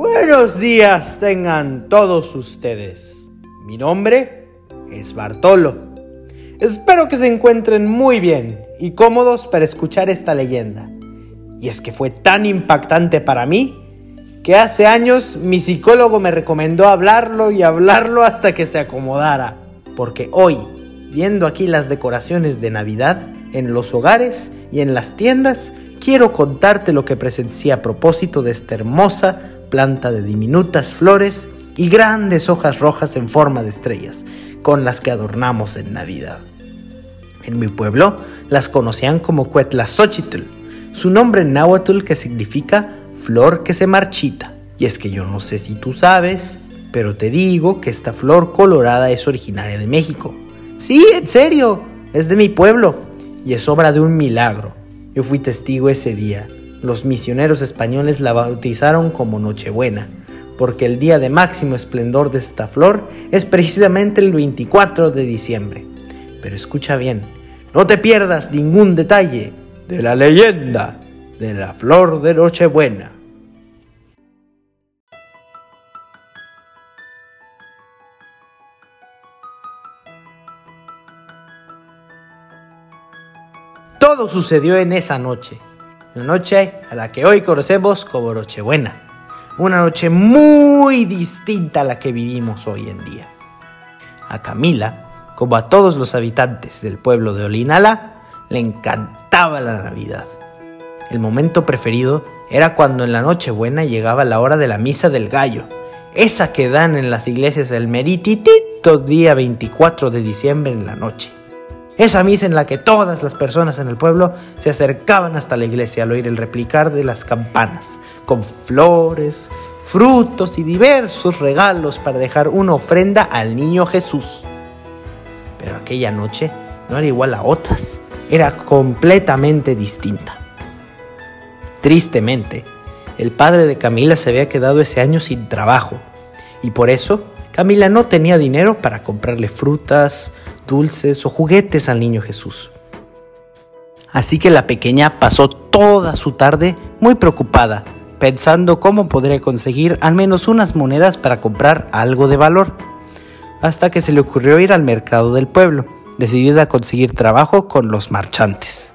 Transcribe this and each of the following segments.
Buenos días tengan todos ustedes. Mi nombre es Bartolo. Espero que se encuentren muy bien y cómodos para escuchar esta leyenda. Y es que fue tan impactante para mí que hace años mi psicólogo me recomendó hablarlo y hablarlo hasta que se acomodara. Porque hoy, viendo aquí las decoraciones de Navidad en los hogares y en las tiendas, quiero contarte lo que presencié a propósito de esta hermosa planta de diminutas flores y grandes hojas rojas en forma de estrellas, con las que adornamos en Navidad. En mi pueblo las conocían como Cuetlazochitl, su nombre en náhuatl que significa flor que se marchita. Y es que yo no sé si tú sabes, pero te digo que esta flor colorada es originaria de México. Sí, en serio, es de mi pueblo y es obra de un milagro. Yo fui testigo ese día. Los misioneros españoles la bautizaron como Nochebuena, porque el día de máximo esplendor de esta flor es precisamente el 24 de diciembre. Pero escucha bien, no te pierdas ningún detalle de la leyenda de la flor de Nochebuena. Todo sucedió en esa noche, la noche a la que hoy conocemos como Nochebuena, una noche muy distinta a la que vivimos hoy en día. A Camila, como a todos los habitantes del pueblo de Olinala, le encantaba la Navidad. El momento preferido era cuando en la Nochebuena llegaba la hora de la misa del gallo, esa que dan en las iglesias el merititito día 24 de diciembre en la noche. Esa misa en la que todas las personas en el pueblo se acercaban hasta la iglesia al oír el replicar de las campanas, con flores, frutos y diversos regalos para dejar una ofrenda al niño Jesús. Pero aquella noche no era igual a otras, era completamente distinta. Tristemente, el padre de Camila se había quedado ese año sin trabajo y por eso Camila no tenía dinero para comprarle frutas, dulces o juguetes al niño Jesús. Así que la pequeña pasó toda su tarde muy preocupada, pensando cómo podría conseguir al menos unas monedas para comprar algo de valor, hasta que se le ocurrió ir al mercado del pueblo, decidida a conseguir trabajo con los marchantes.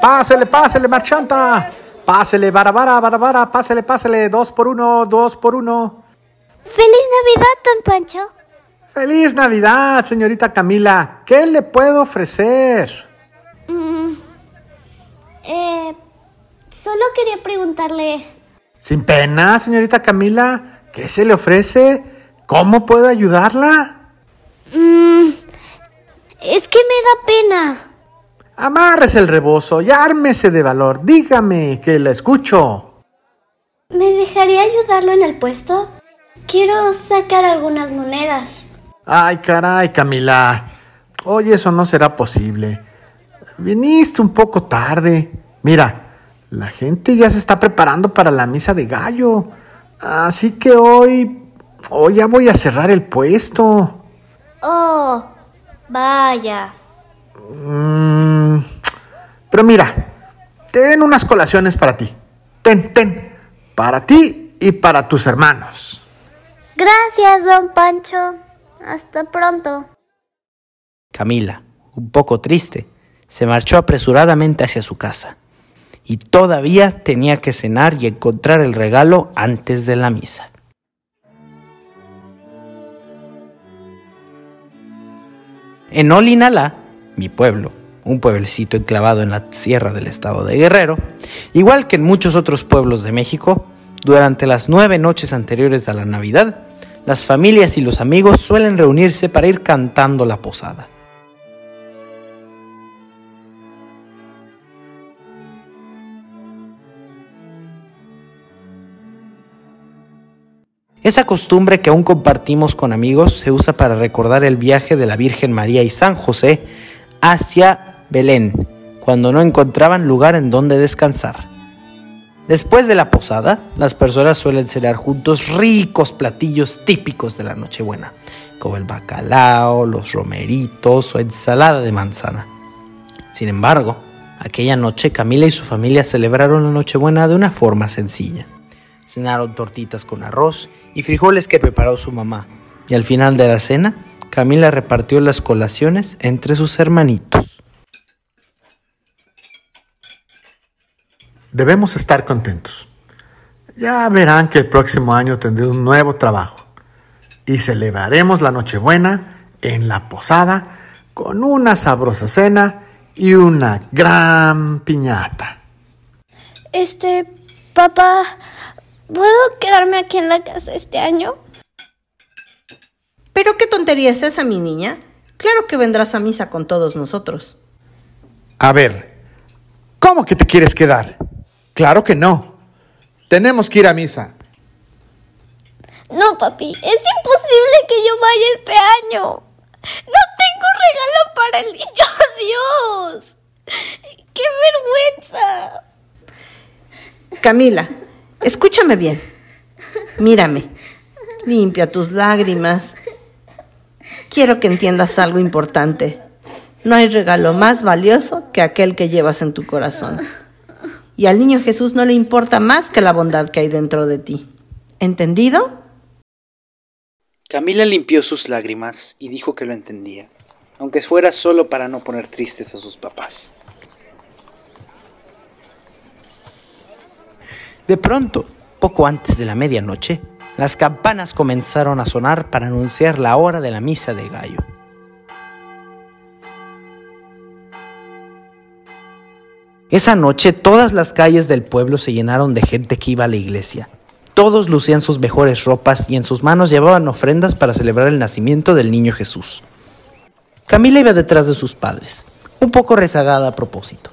Pásele, pásele, marchanta. Pásele, barabara, barabara, pásele, pásele. Dos por uno, dos por uno. ¡Feliz Navidad, don Pancho! ¡Feliz Navidad, señorita Camila! ¿Qué le puedo ofrecer? Mm, eh, solo quería preguntarle... Sin pena, señorita Camila. ¿Qué se le ofrece? ¿Cómo puedo ayudarla? Mm, es que me da pena. Amárrese el rebozo y ármese de valor. Dígame que la escucho. ¿Me dejaría ayudarlo en el puesto? Quiero sacar algunas monedas. Ay, caray, Camila. Hoy eso no será posible. Viniste un poco tarde. Mira, la gente ya se está preparando para la misa de gallo. Así que hoy... Hoy ya voy a cerrar el puesto. Oh, vaya. Mm, pero mira, ten unas colaciones para ti. Ten, ten. Para ti y para tus hermanos. Gracias, don Pancho. Hasta pronto. Camila, un poco triste, se marchó apresuradamente hacia su casa. Y todavía tenía que cenar y encontrar el regalo antes de la misa. En Olinalá, mi pueblo, un pueblecito enclavado en la sierra del estado de Guerrero, igual que en muchos otros pueblos de México, durante las nueve noches anteriores a la Navidad, las familias y los amigos suelen reunirse para ir cantando la posada. Esa costumbre que aún compartimos con amigos se usa para recordar el viaje de la Virgen María y San José hacia Belén, cuando no encontraban lugar en donde descansar. Después de la posada, las personas suelen cenar juntos ricos platillos típicos de la Nochebuena, como el bacalao, los romeritos o ensalada de manzana. Sin embargo, Aquella noche Camila y su familia celebraron la Nochebuena de una forma sencilla. Cenaron tortitas con arroz y frijoles que preparó su mamá. Y al final de la cena, Camila repartió las colaciones entre sus hermanitos. Debemos estar contentos. Ya verán que el próximo año tendré un nuevo trabajo y celebraremos la Nochebuena en la posada con una sabrosa cena y una gran piñata. Este, papá, ¿puedo quedarme aquí en la casa este año? ¿Pero qué tontería es esa, mi niña? Claro que vendrás a misa con todos nosotros. A ver, ¿cómo que te quieres quedar? Claro que no. Tenemos que ir a misa. No, papi, es imposible que yo vaya este año. No tengo regalo para el niño Dios. ¡Qué vergüenza! Camila, escúchame bien. Mírame. Limpia tus lágrimas. Quiero que entiendas algo importante. No hay regalo más valioso que aquel que llevas en tu corazón. Y al niño Jesús no le importa más que la bondad que hay dentro de ti. ¿Entendido? Camila limpió sus lágrimas y dijo que lo entendía, aunque fuera solo para no poner tristes a sus papás. De pronto, poco antes de la medianoche, las campanas comenzaron a sonar para anunciar la hora de la misa de gallo. Esa noche todas las calles del pueblo se llenaron de gente que iba a la iglesia. Todos lucían sus mejores ropas y en sus manos llevaban ofrendas para celebrar el nacimiento del niño Jesús. Camila iba detrás de sus padres, un poco rezagada a propósito,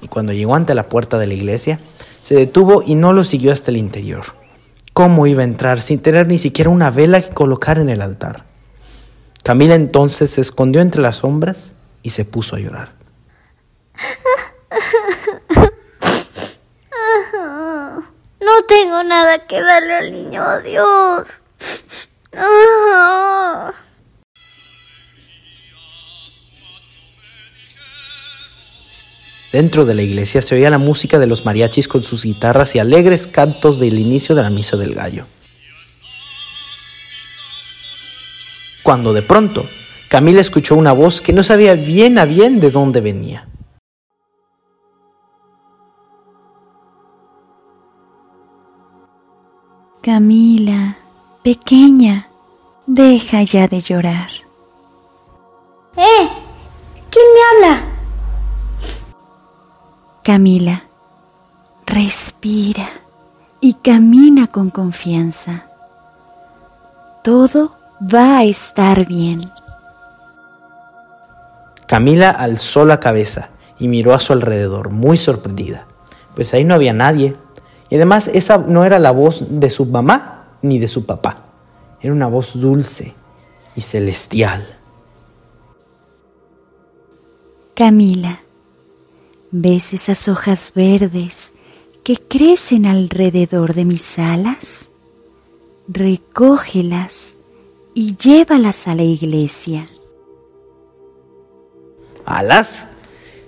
y cuando llegó ante la puerta de la iglesia, se detuvo y no lo siguió hasta el interior. ¿Cómo iba a entrar sin tener ni siquiera una vela que colocar en el altar? Camila entonces se escondió entre las sombras y se puso a llorar. No tengo nada que darle al niño Dios. Dentro de la iglesia se oía la música de los mariachis con sus guitarras y alegres cantos del inicio de la misa del gallo. Cuando de pronto, Camila escuchó una voz que no sabía bien a bien de dónde venía. Camila, pequeña, deja ya de llorar. Camila, respira y camina con confianza. Todo va a estar bien. Camila alzó la cabeza y miró a su alrededor, muy sorprendida, pues ahí no había nadie. Y además esa no era la voz de su mamá ni de su papá. Era una voz dulce y celestial. Camila, ¿ves esas hojas verdes que crecen alrededor de mis alas? Recógelas y llévalas a la iglesia. ¿Alas?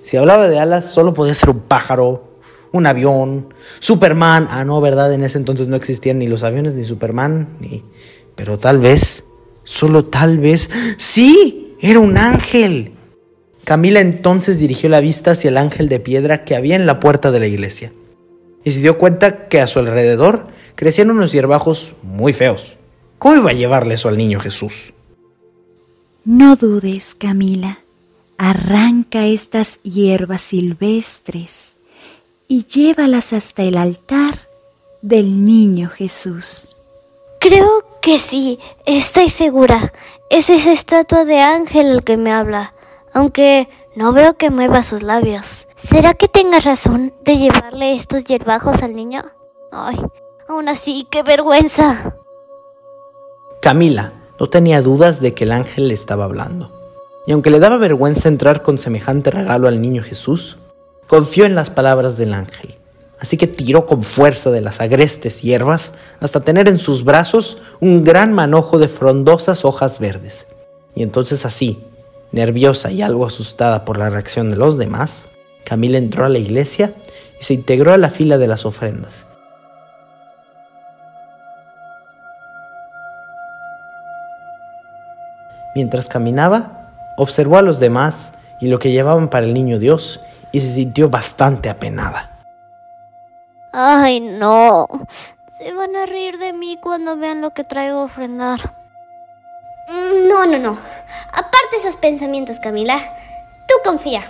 Si hablaba de alas, solo podía ser un pájaro un avión, Superman. Ah, no, ¿verdad? En ese entonces no existían ni los aviones, ni Superman, ni... Pero tal vez, solo tal vez, sí, era un ángel. Camila entonces dirigió la vista hacia el ángel de piedra que había en la puerta de la iglesia. Y se dio cuenta que a su alrededor crecían unos hierbajos muy feos. ¿Cómo iba a llevarle eso al niño Jesús? No dudes, Camila. Arranca estas hierbas silvestres y llévalas hasta el altar del niño Jesús. Creo que sí, estoy segura. Es esa estatua de ángel el que me habla, aunque no veo que mueva sus labios. ¿Será que tenga razón de llevarle estos hierbajos al niño? Ay, aún así, qué vergüenza. Camila no tenía dudas de que el ángel le estaba hablando. Y aunque le daba vergüenza entrar con semejante regalo al niño Jesús, confió en las palabras del ángel. Así que tiró con fuerza de las agrestes hierbas hasta tener en sus brazos un gran manojo de frondosas hojas verdes. Y entonces así, nerviosa y algo asustada por la reacción de los demás, Camila entró a la iglesia y se integró a la fila de las ofrendas. Mientras caminaba, observó a los demás y lo que llevaban para el niño Dios y se sintió bastante apenada. Ay, no. Se van a reír de mí cuando vean lo que traigo a ofrendar. Mm, No, no, no. Aparte esos pensamientos, Camila. Tú confía.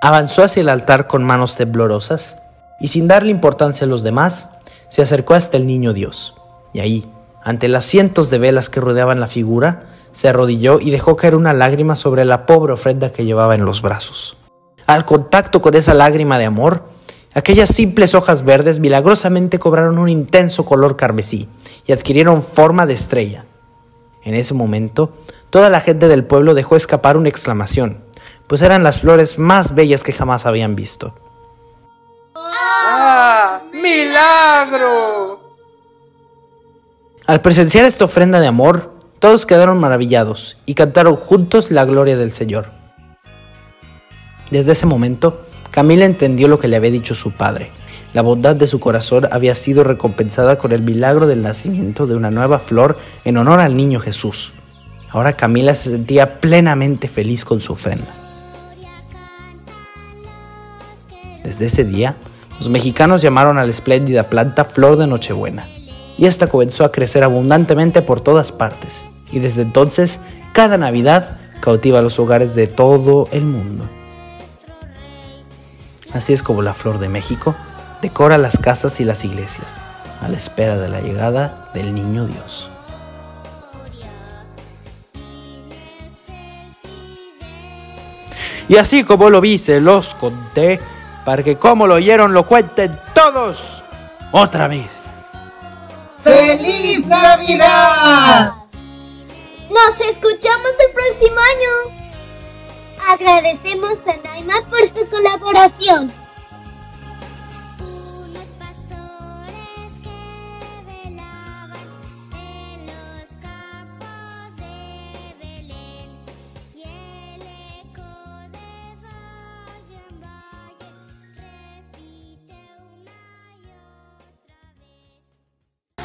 Avanzó hacia el altar con manos temblorosas y sin darle importancia a los demás, se acercó hasta el niño Dios. Y ahí, ante las cientos de velas que rodeaban la figura, se arrodilló y dejó caer una lágrima sobre la pobre ofrenda que llevaba en los brazos. Al contacto con esa lágrima de amor, aquellas simples hojas verdes milagrosamente cobraron un intenso color carmesí y adquirieron forma de estrella. En ese momento, toda la gente del pueblo dejó escapar una exclamación, pues eran las flores más bellas que jamás habían visto. ¡Ah! ¡Milagro! Al presenciar esta ofrenda de amor, todos quedaron maravillados y cantaron juntos la gloria del Señor. Desde ese momento, Camila entendió lo que le había dicho su padre. La bondad de su corazón había sido recompensada con el milagro del nacimiento de una nueva flor en honor al niño Jesús. Ahora Camila se sentía plenamente feliz con su ofrenda. Desde ese día, los mexicanos llamaron a la espléndida planta Flor de Nochebuena, y esta comenzó a crecer abundantemente por todas partes, y desde entonces, cada Navidad cautiva los hogares de todo el mundo. Así es como la Flor de México decora las casas y las iglesias, a la espera de la llegada del Niño Dios. Y así como lo vi, se los conté, para que como lo oyeron lo cuenten todos otra vez. ¡Feliz Navidad! Nos escuchamos el próximo año. Agradecemos a Naima por su colaboración.